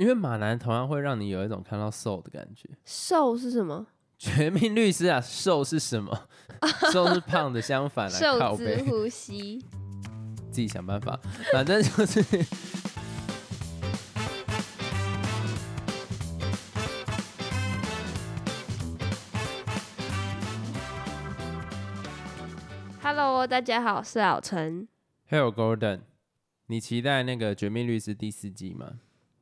因为马男同样会让你有一种看到瘦的感觉。瘦是什么？绝命律师啊，瘦是什么？瘦是胖的相反来瘦子靠背，呼吸。自己想办法。反正就是，Hello，大家好，我是老陈。Hello Gordon，你期待那个《绝命律师》第四季吗？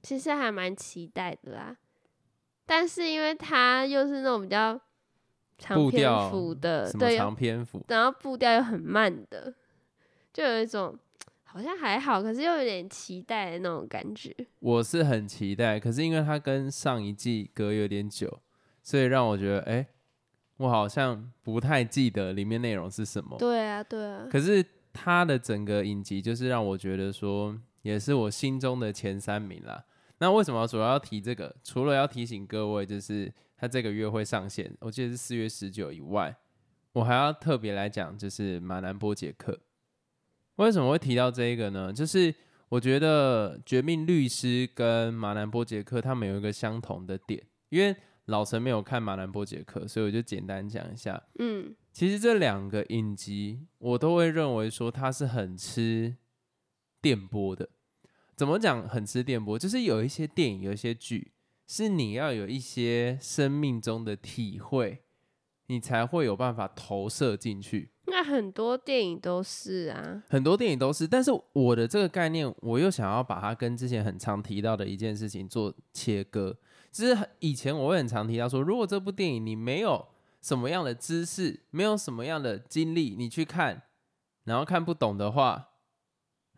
其实还蛮期待的啦，但是因为它又是那种比较长篇幅的，对，长篇幅？然后步调又很慢的，就有一种好像还好，可是又有点期待的那种感觉。我是很期待，可是因为它跟上一季隔有点久，所以让我觉得，哎、我好像不太记得里面内容是什么。对啊，对啊，可是它的整个影集就是让我觉得说，也是我心中的前三名啦。那为什么主要要提这个？除了要提醒各位，就是它这个月会上线，我记得是四月十九以外，我还要特别来讲，就是马南波杰克。为什么会提到这一个呢？就是我觉得《绝命律师》跟马南波杰克他们有一个相同的点，因为老陈没有看马南波杰克，所以我就简单讲一下。嗯，其实这两个影集，我都会认为说它是很吃电波的。怎么讲很吃电波？就是有一些电影，有一些剧，是你要有一些生命中的体会，你才会有办法投射进去。那很多电影都是啊，很多电影都是，但是我的这个概念，我又想要把它跟之前很常提到的一件事情做切割。其实以前我会很常提到说，如果这部电影你没有什么样的知识，没有什么样的经历，你去看，然后看不懂的话，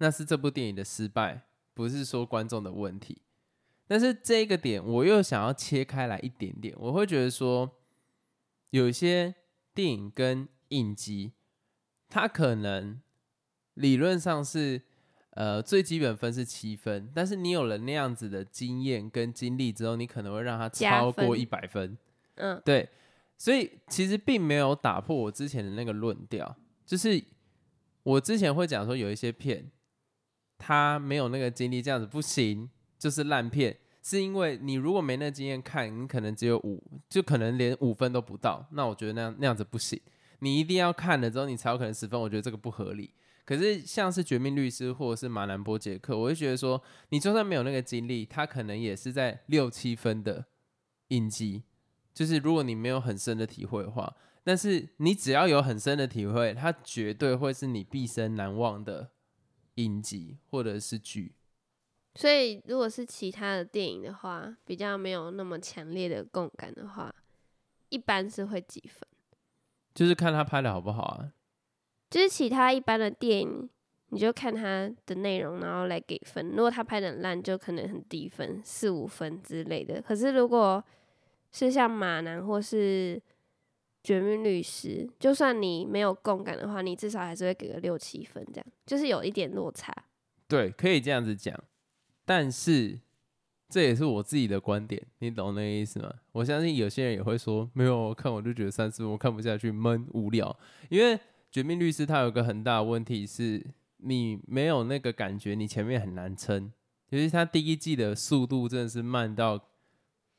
那是这部电影的失败，不是说观众的问题。但是这个点我又想要切开来一点点，我会觉得说，有一些电影跟影集，它可能理论上是呃最基本分是七分，但是你有了那样子的经验跟经历之后，你可能会让它超过一百分。嗯，对，所以其实并没有打破我之前的那个论调，就是我之前会讲说有一些片，他没有那个经历，这样子不行，就是烂片。是因为你如果没那经验看，你可能只有五，就可能连五分都不到。那我觉得那样那样子不行，你一定要看了之后，你才有可能十分。我觉得这个不合理。可是像是《绝命律师》或者是《马兰波杰克》，我会觉得说，你就算没有那个经历，他可能也是在六七分的影集。就是如果你没有很深的体会的话，但是你只要有很深的体会，它绝对会是你毕生难忘的影集或者是剧。所以如果是其他的电影的话，比较没有那么强烈的共感的话，一般是会几分？就是看他拍的好不好啊。就是其他一般的电影，你就看他的内容，然后来给分。如果他拍的很烂，就可能很低分，四五分之类的。可是如果是像马男或是绝命律师，就算你没有共感的话，你至少还是会给个六七分，这样就是有一点落差。对，可以这样子讲，但是这也是我自己的观点，你懂那个意思吗？我相信有些人也会说，没有我看我就觉得三四分我看不下去，闷无聊。因为《绝命律师》它有一个很大的问题是，你没有那个感觉，你前面很难撑。尤其它第一季的速度真的是慢到，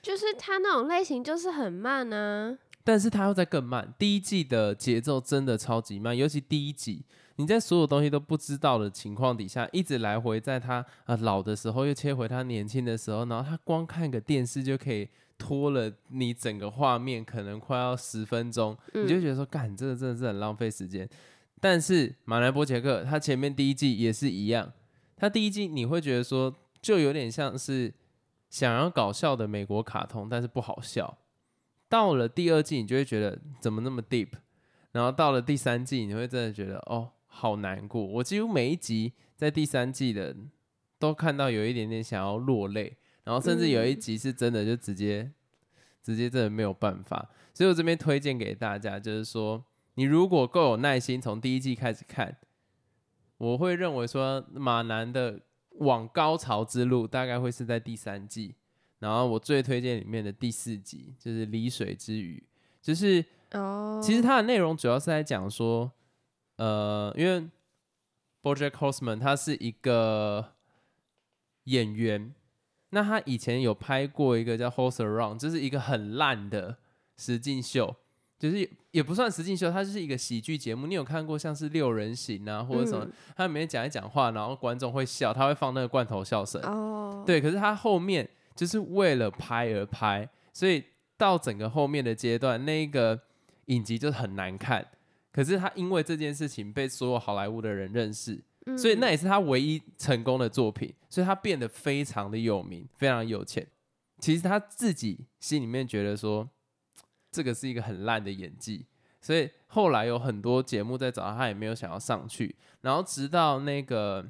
就是它那种类型就是很慢啊，但是它又在更慢。第一季的节奏真的超级慢，尤其第一集，你在所有东西都不知道的情况底下，一直来回在他啊、呃老的时候又切回他年轻的时候，然后他光看个电视就可以拖了你整个画面，可能快要十分钟，你就觉得说，干，这个真的是很浪费时间。但是马来波杰克他前面第一季也是一样，他第一季你会觉得说，就有点像是想要搞笑的美国卡通，但是不好笑。到了第二季，你就会觉得怎么那么 deep，然后到了第三季，你会真的觉得哦，好难过。我几乎每一集在第三季的都看到有一点点想要落泪，然后甚至有一集是真的就直接、直接真的没有办法。所以我这边推荐给大家，就是说你如果够有耐心，从第一季开始看，我会认为说马南的往高潮之路大概会是在第三季。然后我最推荐里面的第四集就是《离水之鱼》，就是哦，其实它的内容主要是在讲说，呃，因为 BoJack Horseman 他是一个演员，那他以前有拍过一个叫《Horse Around》，就是一个很烂的实境秀，就是也不算实境秀，它就是一个喜剧节目。你有看过像是六人行啊，或者什么？嗯他里面讲一讲话，然后观众会笑，他会放那个罐头笑声。哦，对，可是他后面就是为了拍而拍，所以到整个后面的阶段，那个影集就很难看。可是他因为这件事情被所有好莱坞的人认识，嗯所以那也是他唯一成功的作品，所以他变得非常的有名，非常有钱。其实他自己心里面觉得说，这个是一个很烂的演技，所以后来有很多节目在找他，他也没有想要上去。然后直到那个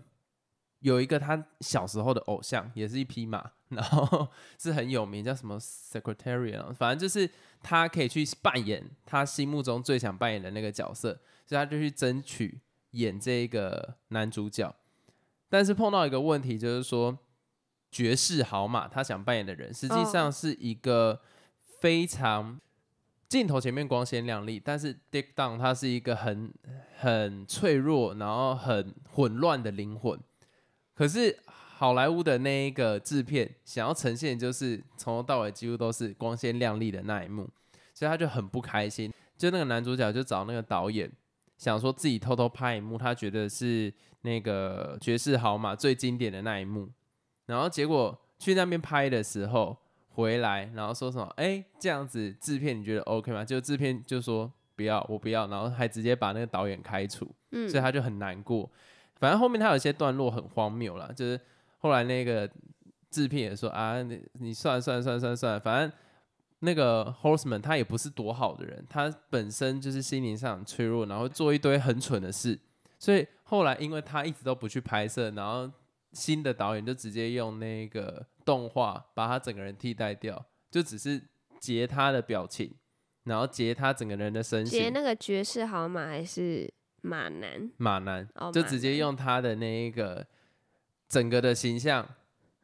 有一个他小时候的偶像，也是一匹马，然后 是很有名，叫什么 Secretariat，反正就是他可以去扮演他心目中最想扮演的那个角色，所以他就去争取演这个男主角。但是碰到一个问题，就是说绝世好马他想扮演的人，实际上是一个非常镜头前面光鲜亮丽，但是 Dick Down 他是一个很很脆弱，然后很混乱的灵魂。可是好莱坞的那一个制片想要呈现，就是从头到尾几乎都是光鲜亮丽的那一幕，所以他就很不开心。就那个男主角就找那个导演，想说自己偷偷拍一幕，他觉得是那个绝世好马最经典的那一幕，然后结果去那边拍的时候回来，然后说什么？哎、这样子制片你觉得 OK 吗？就制片就说不要，我不要，然后还直接把那个导演开除。嗯所以他就很难过。反正后面他有一些段落很荒谬啦，就是后来那个制片也说啊，你你算了算了算了算了算了，反正那个 Horseman 他也不是多好的人，他本身就是心灵上很脆弱，然后做一堆很蠢的事，所以后来因为他一直都不去拍摄，然后新的导演就直接用那个动画把他整个人替代掉，就只是截他的表情，然后截他整个人的身形。截那个绝世好马还是马男？马男，就直接用他的那一个整个的形象，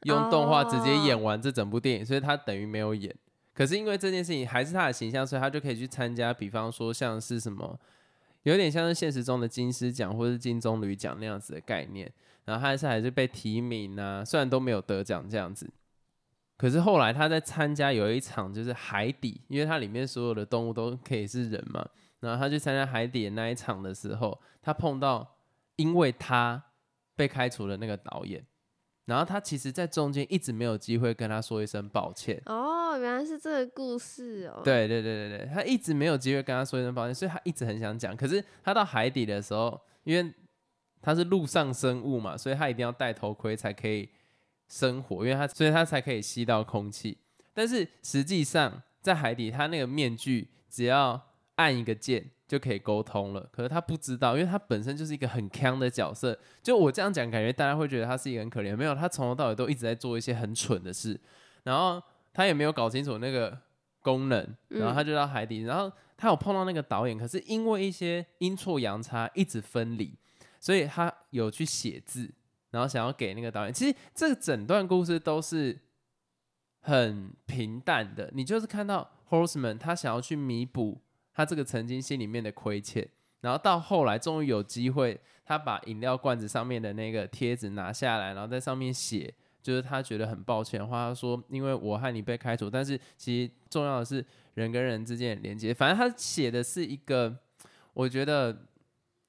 用动画直接演哦完这整部电影，所以他等于没有演。可是因为这件事情还是他的形象，所以他就可以去参加，比方说像是什么，有点像是现实中的金狮奖或是金棕榈奖那样子的概念。然后他还是还是被提名啊，虽然都没有得奖这样子。可是后来他在参加有一场就是海底，因为它里面所有的动物都可以是人嘛，然后他去参加海底的那一场的时候，他碰到因为他被开除的那个导演，然后他其实在中间一直没有机会跟他说一声抱歉。哦，原来是这个故事哦。，对对对对对，他一直没有机会跟他说一声抱歉，所以他一直很想讲。可是他到海底的时候，因为他是陆上生物嘛，所以他一定要戴头盔才可以生活，因为他所以他才可以吸到空气。但是实际上在海底，他那个面具只要按一个键就可以沟通了。可是他不知道，因为他本身就是一个很强的角色。就我这样讲，感觉大家会觉得他是一个很可怜，没有，他从头到尾都一直在做一些很蠢的事，然后他也没有搞清楚那个功能，然后他就到海底，然后他有碰到那个导演，可是因为一些阴错阳差一直分离，所以他有去写字，然后想要给那个导演。其实这个整段故事都是很平淡的，你就是看到 Horseman 他想要去弥补他这个曾经心里面的亏欠，然后到后来终于有机会，他把饮料罐子上面的那个贴纸拿下来，然后在上面写。就是他觉得很抱歉的话，他说：“因为我和你被开除，但是其实重要的是人跟人之间的连接。反正他写的是一个，我觉得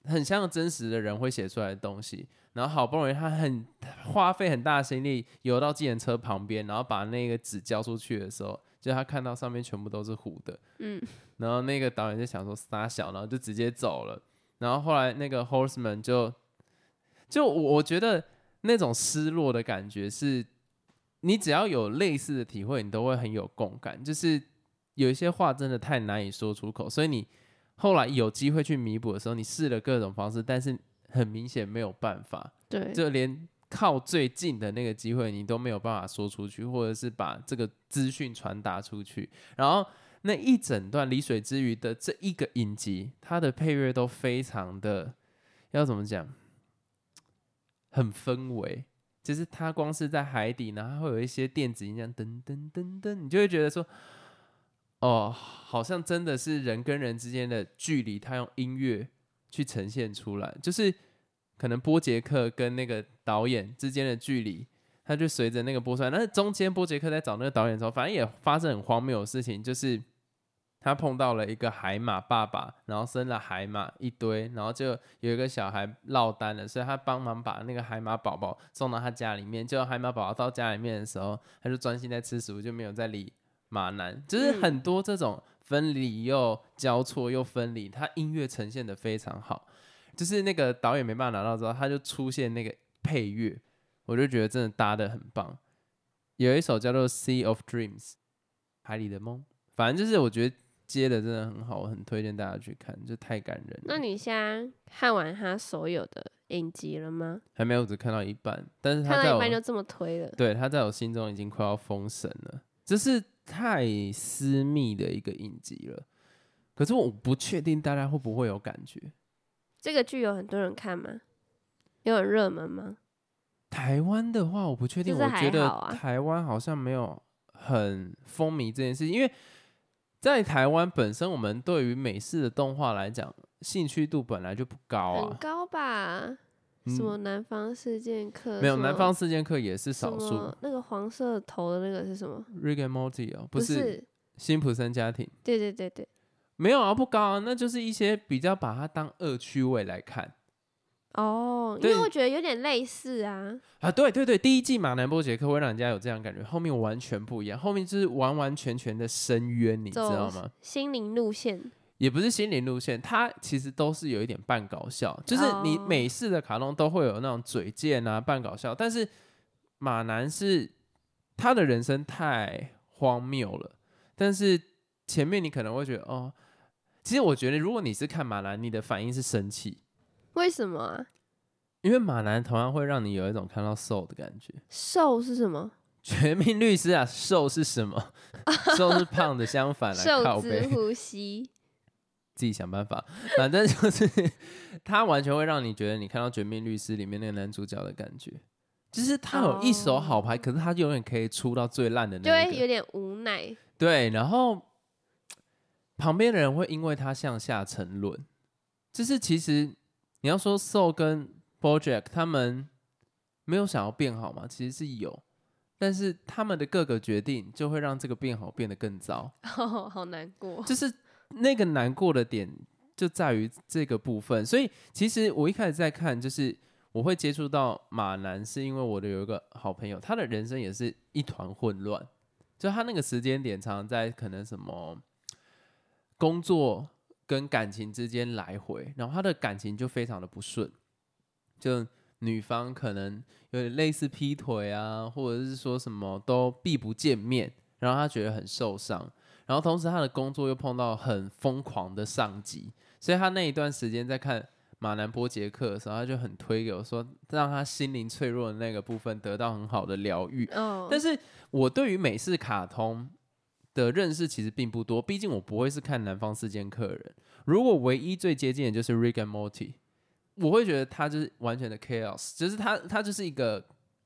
很像真实的人会写出来的东西。然后好不容易他很花费很大的心力游到计程车旁边，然后把那个纸交出去的时候，就他看到上面全部都是糊的。嗯，然后那个导演就想说撒小，然后就直接走了。然后后来那个 Horseman 就就我我觉得那种失落的感觉是，你只要有类似的体会，你都会很有共感。就是有一些话真的太难以说出口，所以你后来有机会去弥补的时候，你试了各种方式，但是很明显没有办法，对，就连靠最近的那个机会，你都没有办法说出去，或者是把这个资讯传达出去。然后那一整段《离水之鱼》的这一个影集，它的配乐都非常的要怎么讲，很氛围。就是它光是在海底，然后会有一些电子音这样噔噔噔噔，你就会觉得说，哦，好像真的是人跟人之间的距离，它用音乐去呈现出来，就是可能波杰克跟那个导演之间的距离，他就随着那个播出来，但是中间波杰克在找那个导演的时候，反正也发生很荒谬的事情，就是他碰到了一个海马爸爸，然后生了海马一堆，然后就有一个小孩落单了，所以他帮忙把那个海马宝宝送到他家里面。就海马宝宝到家里面的时候，他就专心在吃食物，就没有在理马男。就是很多这种分离又交错又分离，他音乐呈现的非常好。就是那个导演没办法拿到之后，他就出现那个配乐，我就觉得真的搭的很棒。有一首叫做《Sea of Dreams》海里的梦，反正就是我觉得接的真的很好，我很推荐大家去看，就太感人了。那你现在看完他所有的影集了吗？还没有，只看到一半，但是他看到一半就这么推了。对他在我心中已经快要封神了，这是太私密的一个影集了。可是我不确定大家会不会有感觉。这个剧有很多人看吗？有很热门吗？台湾的话，我不确定。就是我觉得台湾好像没有很风靡这件事，因为在台湾本身，我们对于美式的动画来讲，兴趣度本来就不高啊。很高吧？什嗯么南方四剑客？没有，南方四剑客也是少数。那个黄色头的那个是什么？Rick and Morty 哦，不不是辛普森家庭，对对对对。没有啊，不高啊，那就是一些比较把它当恶趣味来看哦，因对为我觉得有点类似啊。啊。对对对，第一季马南波杰克会让人家有这样感觉，后面完全不一样，后面就是完完全全的深渊，你知道吗？心灵路线，也不是心灵路线，它其实都是有一点半搞笑，就是你哦美式的卡通都会有那种嘴贱啊、半搞笑，但是马南是他的人生太荒谬了，但是前面你可能会觉得哦，其实我觉得如果你是看马兰，你的反应是生气，为什么啊？因为马兰同样会让你有一种看到瘦的感觉。瘦是什么？绝命律师啊，瘦是什么？瘦是胖的相反来 靠瘦子背。呼吸。自己想办法，反正就是他完全会让你觉得你看到《绝命律师》里面那个男主角的感觉，就是他有一手好牌，可是他永远可以出到最烂的那一个。会有点无奈。对，然后旁边的人会因为他向下沉沦，就是其实你要说 Soul 跟 BoJack 他们没有想要变好吗？其实是有，但是他们的各个决定就会让这个变好变得更糟。哦，好难过。就是那个难过的点就在于这个部分，所以其实我一开始在看，就是我会接触到马南，是因为我的有一个好朋友，他的人生也是一团混乱，就他那个时间点常常在可能什么工作跟感情之间来回，然后他的感情就非常的不顺，就女方可能有点类似劈腿啊，或者是说什么都避不见面，然后他觉得很受伤。然后同时他的工作又碰到很疯狂的上级，所以他那一段时间在看马南波杰克的时候，他就很推给我说，让他心灵脆弱的那个部分得到很好的疗愈。哦，但是我对于美式卡通的认识其实并不多，毕竟我不会是看南方四剑客人。如果唯一最接近的就是 Rick and Morty，我会觉得他就是完全的 chaos，就是他他就是一个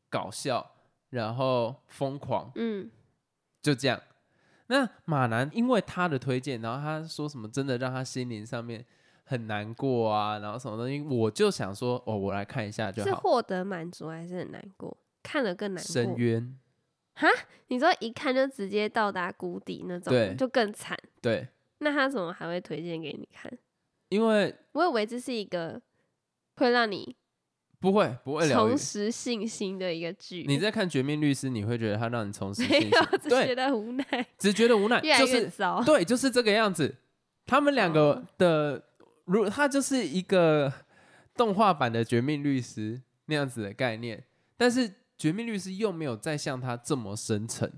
搞笑，然后疯狂，嗯，就这样。那马南因为他的推荐，然后他说什么真的让他心灵上面很难过啊，然后什么东西，我就想说，哦，我来看一下就是好。获得满足还是很难过？看了更难过。深渊，你说一看就直接到达谷底那种对，就更惨。对，那他怎么还会推荐给你看？因为我以为这是一个会让你不会不会重。拾信心的一个剧。你在看《绝命律师》，你会觉得他让你重拾信心没有，，只觉，得无奈，只觉得无奈，越来就是。对，就是这个样子。他们两个哦的，如他就是一个动画版的《绝命律师》那样子的概念，但是《绝命律师》又没有再像他这么深沉，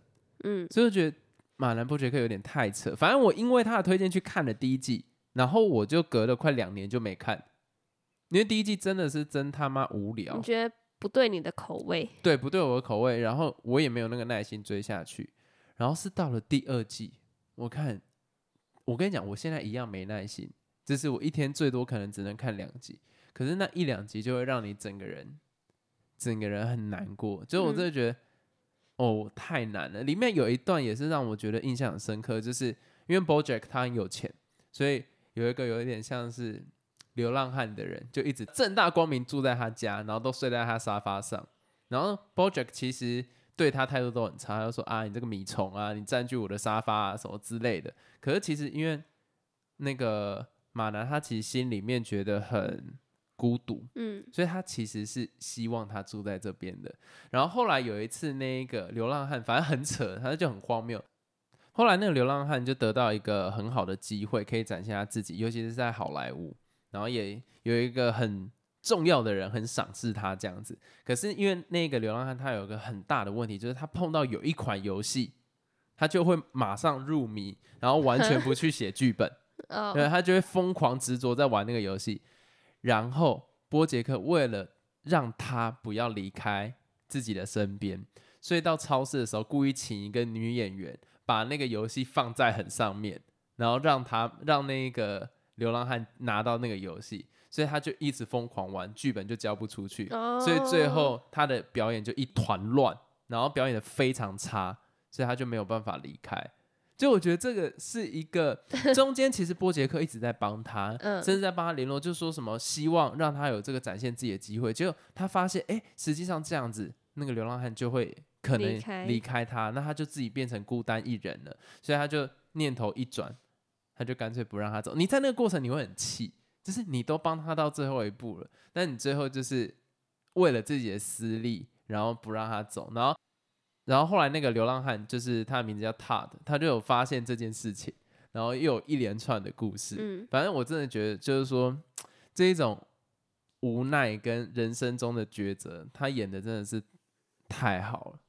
嗯，所以我觉得马兰波杰克有点太扯。反正我因为他的推荐去看了第一季，然后我就隔了快两年就没看，因为第一季真的是真他妈无聊你，觉得不对你的口味？对，不对我的口味，然后我也没有那个耐心追下去。然后是到了第二季，我看，我跟你讲，我现在一样没耐心，就是我一天最多可能只能看两集，可是那一两集就会让你整个人，整个人很难过。就我真的觉得，哦，太难了。里面有一段也是让我觉得印象很深刻，就是因为 BoJack 他很有钱，所以有一个有一点像是流浪汉的人，就一直正大光明住在他家，然后都睡在他沙发上。然后 BoJack 其实对他态度都很差，他就说啊，你这个米虫啊，你占据我的沙发啊，什么之类的。可是其实因为那个马南他其实心里面觉得很孤独，嗯所以他其实是希望他住在这边的。然后后来有一次，那个流浪汉反正很扯，他就很荒谬。后来那个流浪汉就得到一个很好的机会，可以展现他自己，尤其是在好莱坞，然后也有一个很重要的人很赏识他这样子。可是因为那个流浪汉他有一个很大的问题，就是他碰到有一款游戏，他就会马上入迷，然后完全不去写剧本。对，哦，他就会疯狂执着在玩那个游戏。然后波杰克为了让他不要离开自己的身边，所以到超市的时候故意请一个女演员把那个游戏放在很上面，然后让他让那个流浪汉拿到那个游戏，所以他就一直疯狂玩，剧本就交不出去，哦，所以最后他的表演就一团乱，然后表演的非常差，所以他就没有办法离开。就我觉得这个是一个 中间，其实波杰克一直在帮他，嗯甚至在帮他联络，就说什么希望让他有这个展现自己的机会。结果他发现，哎、实际上这样子，那个流浪汉就会可能离开离开他，那他就自己变成孤单一人了。所以他就念头一转，他就干脆不让他走。你在那个过程你会很气，就是你都帮他到最后一步了，但你最后就是为了自己的私利，然后不让他走，然后。然后后来那个流浪汉就是他的名字叫 Todd，他就有发现这件事情，然后又有一连串的故事。嗯反正我真的觉得，就是说这一种无奈跟人生中的抉择，他演的真的是太好了。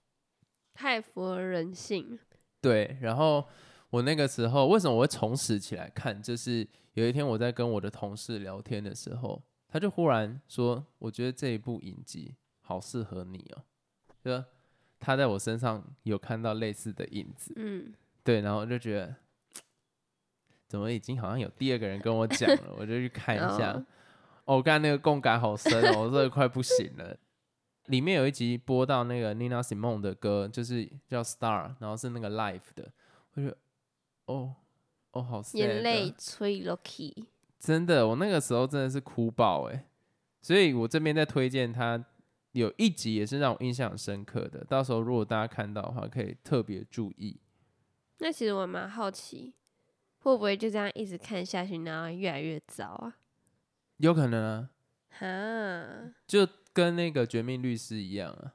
太符合人性。对，然后我那个时候为什么我会重拾起来看？就是有一天我在跟我的同事聊天的时候，他就忽然说：“我觉得这一部影集好适合你哦。”就他在我身上有看到类似的影子。嗯，对，然后我就觉得，怎么已经好像有第二个人跟我讲了，我就去看一下。哦刚才那个共感好深哦，我真的快不行了。里面有一集播到那个 Nina Simone 的歌，就是叫 Star，然后是那个 Life 的，我觉得，哦，哦，好眼啊泪催 Lucky，。真的，我那个时候真的是哭爆哎，所以我这边在推荐他有一集也是让我印象很深刻的，到时候如果大家看到的话，可以特别注意。那其实我蛮好奇，会不会就这样一直看下去，然后越来越糟啊？有可能啊，哈，就跟那个《绝命律师》一样啊，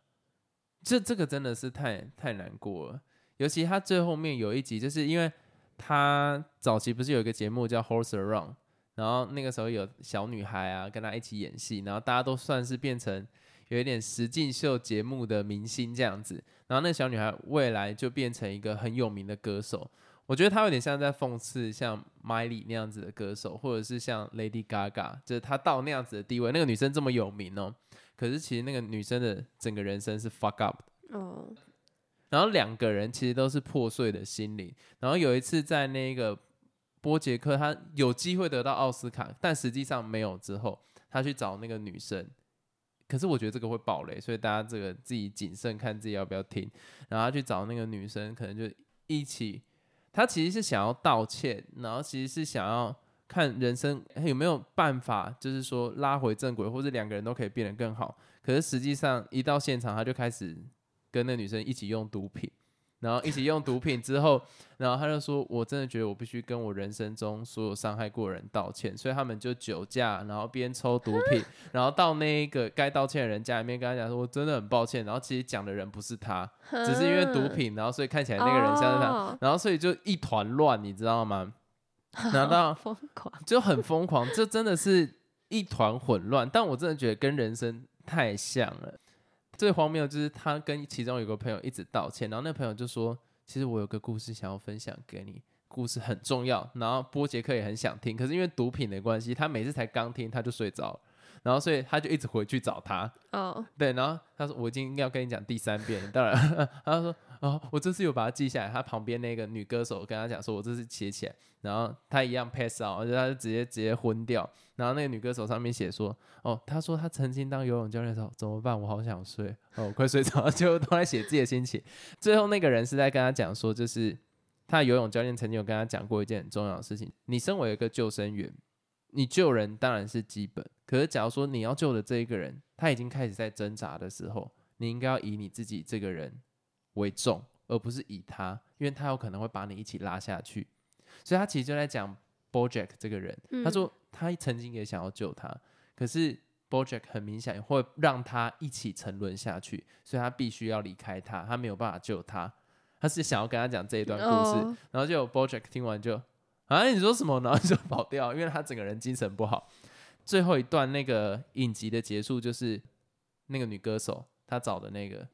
这这个真的是太太难过了。尤其他最后面有一集，就是因为他早期不是有一个节目叫《Horse Around》，然后那个时候有小女孩啊跟他一起演戏，然后大家都算是变成有一点实境秀节目的明星这样子。然后那个小女孩未来就变成一个很有名的歌手，我觉得她有点像在讽刺像 Miley 那样子的歌手，或者是像 Lady Gaga，就是她到那样子的地位，那个女生这么有名哦，可是其实那个女生的整个人生是 fuck up 的哦，然后两个人其实都是破碎的心灵。然后有一次在那个波杰克，他有机会得到奥斯卡，但实际上没有。之后他去找那个女生，可是我觉得这个会爆雷，所以大家这个自己谨慎看自己要不要听。然后他去找那个女生，可能就一起，他其实是想要道歉，然后其实是想要看人生还有没有办法，就是说拉回正轨，或者两个人都可以变得更好。可是实际上一到现场，他就开始跟那女生一起用毒品，然后一起用毒品之后，然后他就说：“我真的觉得我必须跟我人生中所有伤害过的人道歉。”所以他们就酒驾，然后边抽毒品，然后到那一个该道歉的人家里面跟他讲说：“我真的很抱歉。”然后其实讲的人不是他，只是因为毒品，然后所以看起来那个人像是他，哦然后所以就一团乱，你知道吗？然后到 疯狂，就很疯狂，这真的是一团混乱。但我真的觉得跟人生太像了。最荒谬就是他跟其中有个朋友一直道歉，然后那朋友就说：“其实我有个故事想要分享给你，故事很重要。”然后波杰克也很想听，可是因为毒品的关系，他每次才刚听他就睡着了，然后所以他就一直回去找他。哦，对，然后他说：“我已经要跟你讲第三遍。”当然，他说：“哦，我这次有把它记下来。”他旁边那个女歌手跟他讲说：“我这次写起来。”然后他一样 pass out，而且他就直接直接昏掉。然后那个女歌手上面写说：“哦，他说他曾经当游泳教练的时候怎么办？我好想睡，哦，我快睡着了。”就都在写自己的心情。最后那个人是在跟他讲说，就是他游泳教练曾经有跟他讲过一件很重要的事情：你身为一个救生员，你救人当然是基本，可是假如说你要救的这一个人，他已经开始在挣扎的时候，你应该要以你自己这个人为重，而不是以他，因为他有可能会把你一起拉下去。所以他其实就在讲 BoJack 这个人，他嗯说他曾经也想要救他，可是 BoJack 很明显会让他一起沉沦下去，所以他必须要离开他，他没有办法救他。他是想要跟他讲这一段故事，哦然后就有 BoJack 听完就啊你说什么，然后就跑掉，因为他整个人精神不好。最后一段那个影集的结束就是那个女歌手她找的那个，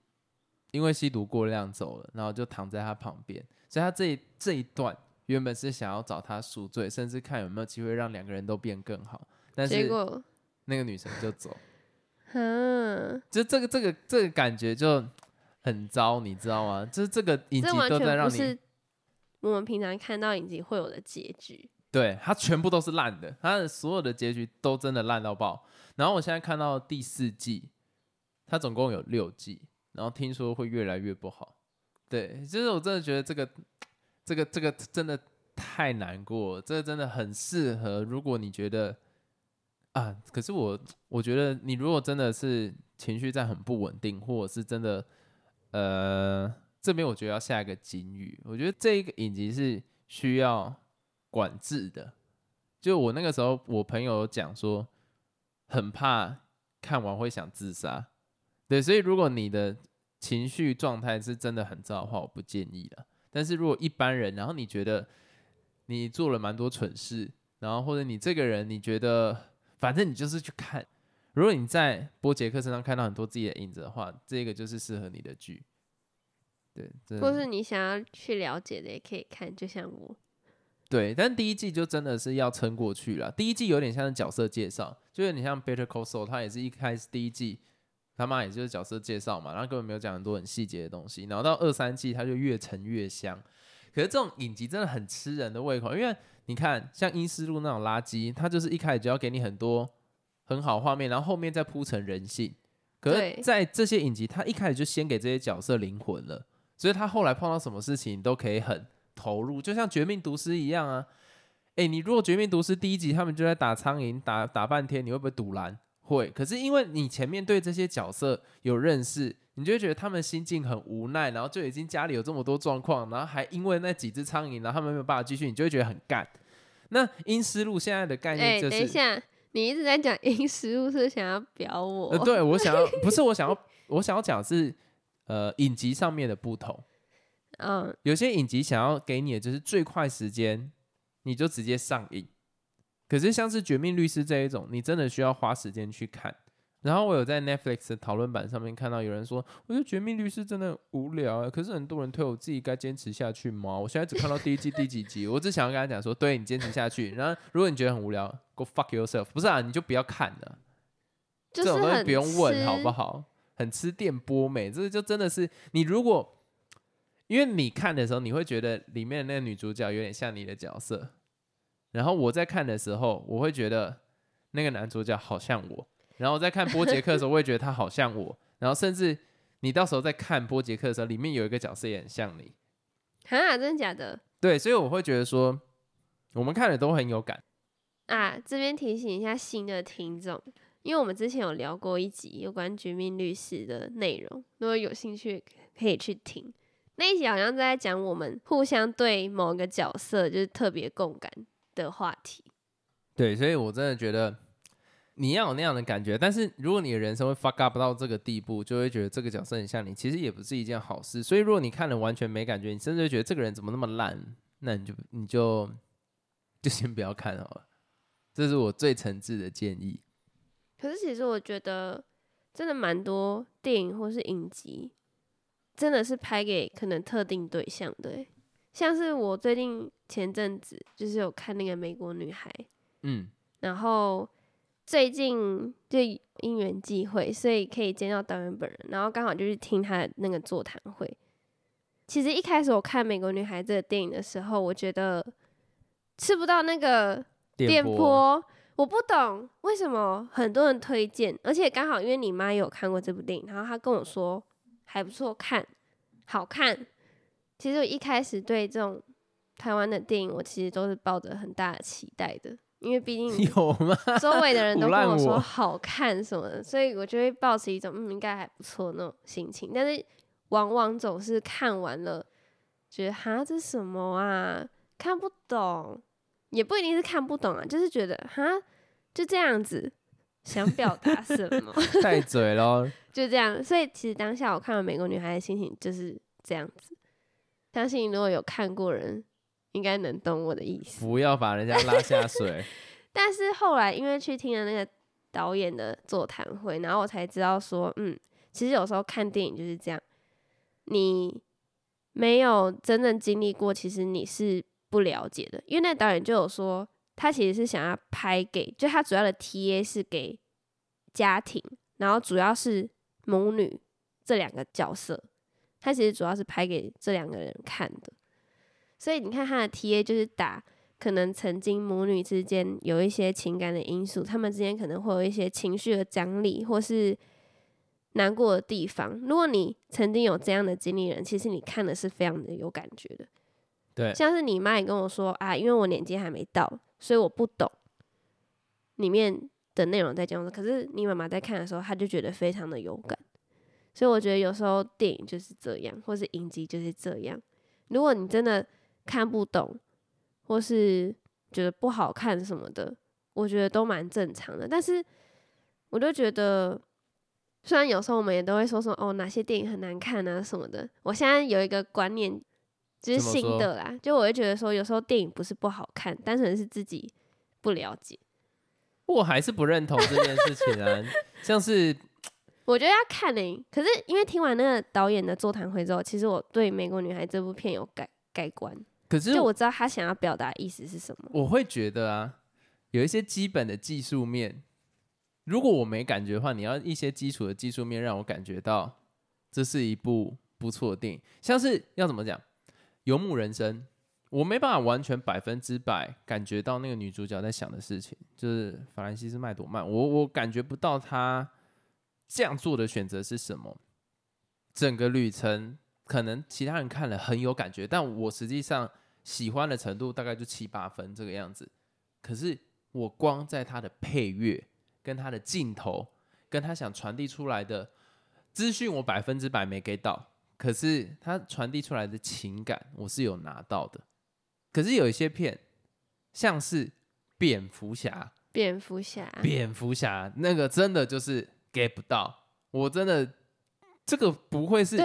因为吸毒过量走了，然后就躺在他旁边，所以他这一这一段原本是想要找他赎罪，甚至看有没有机会让两个人都变更好，但是结果，那个女生就走，嗯，就这个这个这个感觉就很糟，你知道吗？就是这个影集都在让你我们平常看到影集会有的结局。对，它全部都是烂的，它的所有的结局都真的烂到爆。然后我现在看到第四季，它总共有六季，然后听说会越来越不好。对，就是我真的觉得这个这个这个真的太难过，这个真的很适合。如果你觉得啊，可是我我觉得你如果真的是情绪在很不稳定，或者是真的呃这边我觉得要下一个警语，我觉得这一个影集是需要管制的。就我那个时候，我朋友讲说，很怕看完会想自杀。对，所以如果你的情绪状态是真的很糟的话，我不建议了。但是如果一般人，然后你觉得你做了蛮多蠢事，然后或者你这个人你觉得反正你就是去看，如果你在波杰克身上看到很多自己的影子的话，这个就是适合你的剧。对，或是你想要去了解的，也可以看，就像我。对，但第一季就真的是要撑过去了。第一季有点像是角色介绍，就有点像 Better Call Saul，他也是一开始第一季他妈也就是角色介绍嘛，然后根本没有讲很多很细节的东西，然后到二三季它就越沉越香。可是这种影集真的很吃人的胃口，因为你看像《阴尸路》那种垃圾，它就是一开始就要给你很多很好画面，然后后面再铺成人性。可是，在这些影集，它一开始就先给这些角色灵魂了，所以他后来碰到什么事情都可以很投入，就像《绝命毒师》一样啊。哎，你如果《绝命毒师》第一集他们就在打苍蝇，打打半天，你会不会堵拦？会。可是因为你前面对这些角色有认识，你就会觉得他们心境很无奈，然后就已经家里有这么多状况，然后还因为那几只苍蝇，然后他们没有办法继续，你就会觉得很干。那《阴思路》现在的概哎、念就是，等一下，你一直在讲阴思路，是想要表我？呃，对我想要 不是我想要，我想要讲是呃影集上面的不同。嗯，有些影集想要给你的就是最快时间，你就直接上映。可是像是《绝命律师》这一种，你真的需要花时间去看。然后我有在 Netflix 的讨论版上面看到有人说，我觉得《绝命律师》真的无聊啊。可是很多人推我自己该坚持下去吗？我现在只看到第一季第几集，我只想要跟他讲说，对你坚持下去。然后如果你觉得很无聊，Go fuck yourself。不是啊，你就不要看了。就是这种东西不用问好不？好？很吃电波美，这就真的是你如果，因为你看的时候，你会觉得里面的那个女主角有点像你的角色，然后我在看的时候，我会觉得那个男主角好像我，然后我在看波杰克的时候，我会觉得他好像我，然后甚至你到时候在看波杰克的时候，里面有一个角色也很像你，哈，真的假的？对，所以我会觉得说，我们看的都很有感，啊，这边提醒一下新的听众，因为我们之前有聊过一集有关《绝命律师》的内容，如果有兴趣可以去听。那一集好像在讲我们互相对某个角色就是特别共感的话题。对，所以我真的觉得你要有那样的感觉，但是如果你的人生会 fuck up 到这个地步，就会觉得这个角色很像你，其实也不是一件好事。所以如果你看了完全没感觉，你甚至会觉得这个人怎么那么烂，那你就你就就先不要看好了。这是我最诚挚的建议。可是其实我觉得真的蛮多电影或是影集，真的是拍给可能特定对象的欸。像是我最近前阵子就是有看那个《美国女孩》，嗯，然后最近就因缘际会，所以可以见到导演本人，然后刚好就去听他的那个座谈会。其实一开始我看《美国女孩》这个电影的时候，我觉得吃不到那个电波，波，我不懂为什么很多人推荐，而且刚好因为你妈有看过这部电影，然后她跟我说还不错看，好看。其实我一开始对这种台湾的电影，我其实都是抱着很大的期待的，因为毕竟 有吗？周围的人都跟我说好看什么的，所以我就会抱持一种嗯应该还不错那种心情。但是往往总是看完了，觉得哈这什么啊，看不懂，也不一定是看不懂啊，就是觉得哈就这样子，想表达什么 带嘴喽。就这样。所以其实当下我看到《美国女孩》的心情就是这样子。相信如果有看过人，应该能懂我的意思。不要把人家拉下水。但是后来因为去听了那个导演的座谈会，然后我才知道说，嗯，其实有时候看电影就是这样，你没有真正经历过，其实你是不了解的。因为那导演就有说，他其实是想要拍给，就他主要的 TA 是给家庭，然后主要是母女这两个角色，他其实主要是拍给这两个人看的。所以你看他的 TA 就是打。可能曾经母女之间有一些情感的因素，他们之间可能会有一些情绪的张力，或是难过的地方。如果你曾经有这样的经历人，其实你看的是非常的有感觉的。对，像是你妈也跟我说啊，因为我年纪还没到，所以我不懂里面的内容在讲什么。可是你妈妈在看的时候，她就觉得非常的有感。所以我觉得有时候电影就是这样，或是影集就是这样。如果你真的看不懂，或是觉得不好看什么的，我觉得都蛮正常的。但是，我就觉得，虽然有时候我们也都会说说哦，哪些电影很难看啊什么的。我现在有一个观念，就是心得啦，就我会觉得说，有时候电影不是不好看，单纯是自己不了解。我还是不认同这件事情啊，像是我觉得要看呢。可是因为听完那个导演的座谈会之后，其实我对《美国女孩》这部片有改改观。可是，就我知道他想要表达意思是什么。我会觉得啊，有一些基本的技术面，如果我没感觉的话，你要一些基础的技术面让我感觉到这是一部不错的电影。像是要怎么讲，《游牧人生》，我没办法完全百分之百感觉到那个女主角在想的事情，就是法兰西斯麦朵曼，我我感觉不到她这样做的选择是什么。整个旅程。可能其他人看了很有感觉，但我实际上喜欢的程度大概就七八分这个样子。可是我光在她的配乐、跟她的镜头、跟她想传递出来的资讯，我百分之百没给到。可是它传递出来的情感，我是有拿到的。可是有一些片，像是蝙蝠侠、蝙蝠侠、蝙蝠侠，那个真的就是 get 不到。我真的。这个不会是，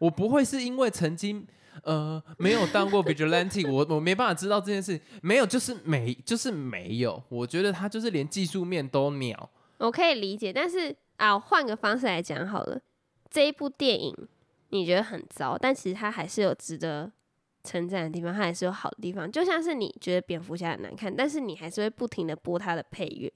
我不会是因为曾经呃没有当过 vigilante，我我没办法知道这件事，没有就是没就是没有，我觉得他就是连技术面都秒。我可以理解，但是啊，换个方式来讲好了，这一部电影你觉得很糟，但其实它还是有值得称赞的地方，它还是有好的地方。就像是你觉得蝙蝠侠很难看，但是你还是会不停的播它的配乐。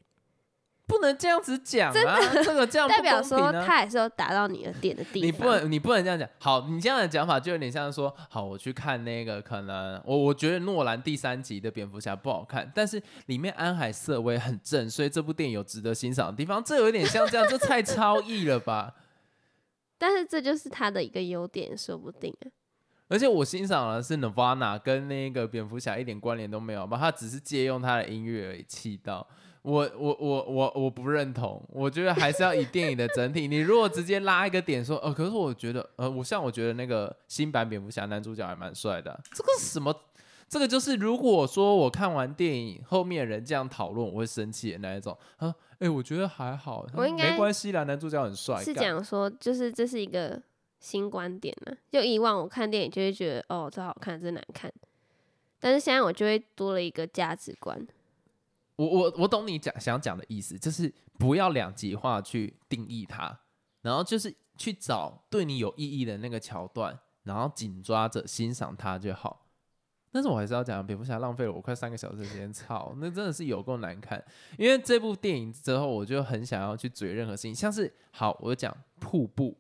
不能这样子讲啊！这个这样 代表说他还是有达到你的点的地方。你不能，你不能这样讲。好，你这样的讲法就有点像说，好，我去看那个，可能我我觉得诺兰第三集的蝙蝠侠不好看，但是里面安海瑟薇很正，所以这部电影有值得欣赏的地方。这有点像这样，这太超意了吧？但是这就是他的一个优点，说不定啊。而且我欣赏的是 Nirvana，跟那个蝙蝠侠一点关联都没有吧？他只是借用他的音乐而已，气到。我我我我我不认同，我觉得还是要以电影的整体。你如果直接拉一个点说，呃，可是我觉得，呃，我像我觉得那个新版蝙蝠侠男主角还蛮帅的。这个什么？这个就是如果说我看完电影后面人这样讨论，我会生气的那一种。啊，哎，我觉得还好，我应该没关系啦，男主角很帅。是讲说，就是这是一个新观点呢。就以往我看电影就会觉得，哦，这好看，这难看。但是现在我就会多了一个价值观。我我我懂你讲想讲的意思，就是不要两极化去定义它，然后就是去找对你有意义的那个桥段，然后紧抓着欣赏它就好。但是我还是要讲，蝙蝠侠浪费了我快三个小时时间，操，那真的是有够难看。因为这部电影之后，我就很想要去追任何事情，像是好，我讲瀑布，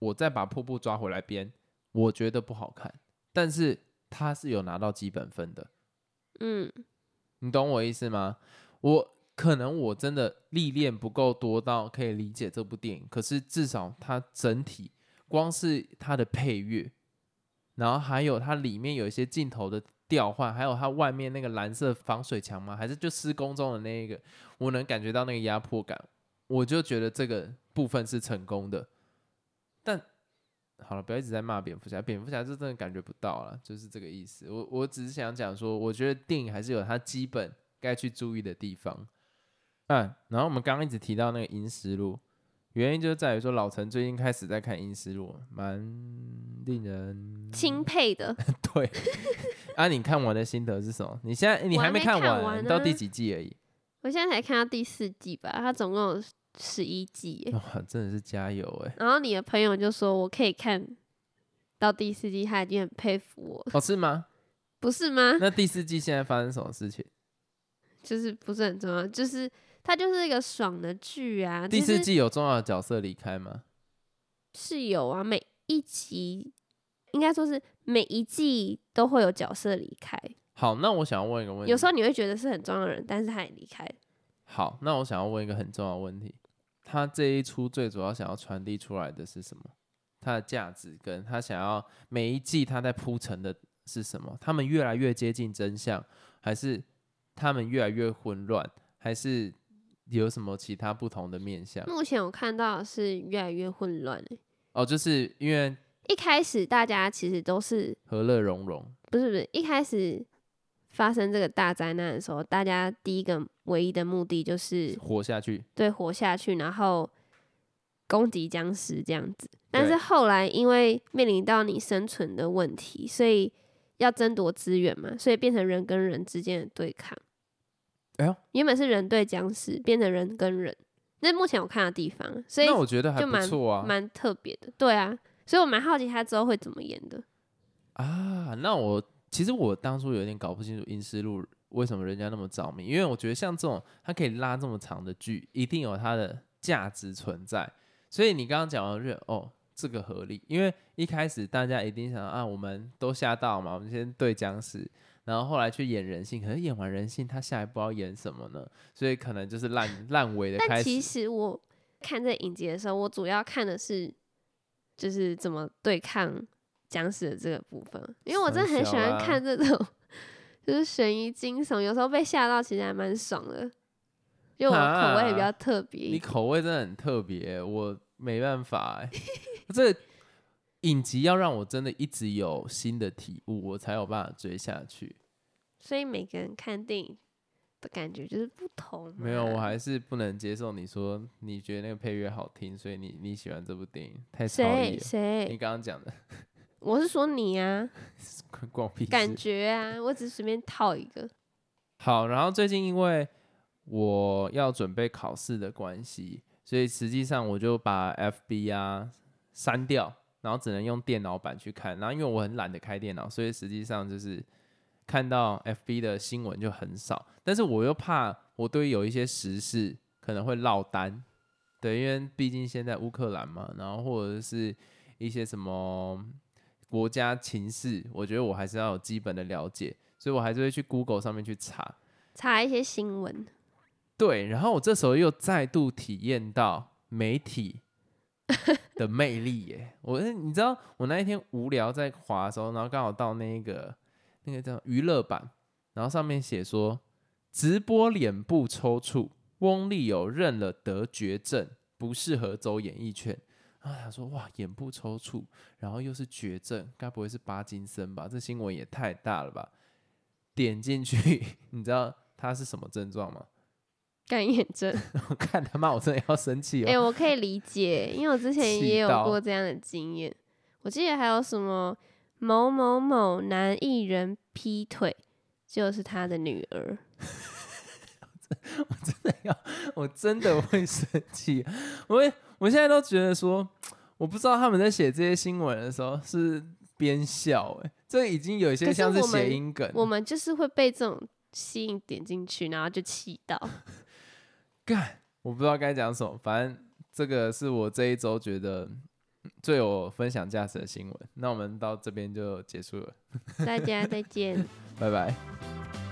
我再把瀑布抓回来编，我觉得不好看，但是它是有拿到基本分的，嗯。你懂我意思吗？我可能我真的历练不够多到可以理解这部电影，可是至少它整体光是它的配乐，然后还有它里面有一些镜头的调换，还有它外面那个蓝色防水墙吗？还是就施工中的那一个，我能感觉到那个压迫感，我就觉得这个部分是成功的。但好了，不要一直在骂蝙蝠侠，蝙蝠侠就真的感觉不到了，就是这个意思。我我只是想讲说，我觉得电影还是有它基本该去注意的地方。嗯，然后我们刚刚一直提到那个《银石路》，原因就是在于说老陈最近开始在看《银石录》，蛮令人钦佩的。对。啊，你看完的心得是什么？你现在你还没看完你到第几季而已？我现在才看到第四季吧，它总共有十一季。哇，真的是加油哎！然后你的朋友就说我可以看到第四季，他已经很佩服我，哦，是吗？不是吗？那第四季现在发生什么事情？就是不是很重要，就是它就是一个爽的剧啊。第四季有重要的角色离开吗？是有啊，每一集应该说是每一季都会有角色离开，好，那我想要问一个问题。有时候你会觉得是很重要的人，但是他也离开。好，那我想要问一个很重要的问题：他这一出最主要想要传递出来的是什么？它的价值跟他想要每一季他在铺陈的是什么？他们越来越接近真相，还是他们越来越混乱，还是有什么其他不同的面向？目前我看到是越来越混乱欸哦，就是因为一开始大家其实都是和乐融融，不是不是一开始发生这个大灾难的时候，大家第一个唯一的目的就是活下去。对活下去，然后攻击僵尸这样子。但是后来因为面临到你生存的问题，所以要争夺资源嘛，所以变成人跟人之间的对抗。哎呦，原本是人对僵尸，变成人跟人，那是目前我看的地方，所以那我觉得还蛮错啊。蛮特别的。对啊，所以我蛮好奇他之后会怎么演的。啊，那我其实我当初有点搞不清楚《阴尸路》为什么人家那么着迷，因为我觉得像这种它可以拉这么长的剧，一定有它的价值存在。所以你刚刚讲完，我就觉得哦，这个合理，因为一开始大家一定想啊，我们都吓到嘛，我们先对僵尸，然后后来去演人性，可是演完人性，他下一步要演什么呢？所以可能就是烂烂尾的但其。实我看这影集的时候，我主要看的是就是怎么对抗僵尸的这个部分，因为我真的很喜欢看这种就是悬疑惊悚，有时候被吓到其实还蛮爽的，因为我口味比较特别一你。口味真的很特别，我没办法哎、这影集要让我真的一直有新的体悟，我才有办法追下去。所以每个人看电影的感觉就是不同。没有，我还是不能接受你说你觉得那个配乐好听，所以你你喜欢这部电影，太超谁力了。你谁？刚刚讲的 我是说你啊，感。觉啊，我只是随便套一个。好，然后最近因为我要准备考试的关系，所以实际上我就把 FB 啊删掉，然后只能用电脑版去看。然后因为我很懒得开电脑，所以实际上就是看到 FB 的新闻就很少。但是我又怕我对于有一些时事可能会落单，对，因为毕竟现在乌克兰嘛，然后或者是一些什么国家情势，我觉得我还是要有基本的了解，所以我还是会去 Google 上面去查。查一些新闻，对，然后我这时候又再度体验到媒体的魅力耶！我你知道，我那一天无聊在滑的时候，然后刚好到那个那个叫娱乐版，然后上面写说直播脸部抽搐，翁立友认了得绝症，不适合走演艺圈。然后想说哇，眼部抽搐，然后又是绝症，该不会是巴金森吧？这新闻也太大了吧！点进去，你知道他是什么症状吗？干眼症。我看他妈，我真的要生气哎、哦！我可以理解，因为我之前也有过这样的经验。我记得还有什么某某某男艺人劈腿，就是他的女儿。我真的要，我真的会生气。我会，我现在都觉得说，我不知道他们在写这些新闻的时候是边笑、哎，这已经有一些像是谐音梗。我们就是会被这种吸引点进去，然后就气到。干，我不知道该讲什么，反正这个是我这一周觉得最有分享价值的新闻。那我们到这边就结束了，大家再见。拜拜。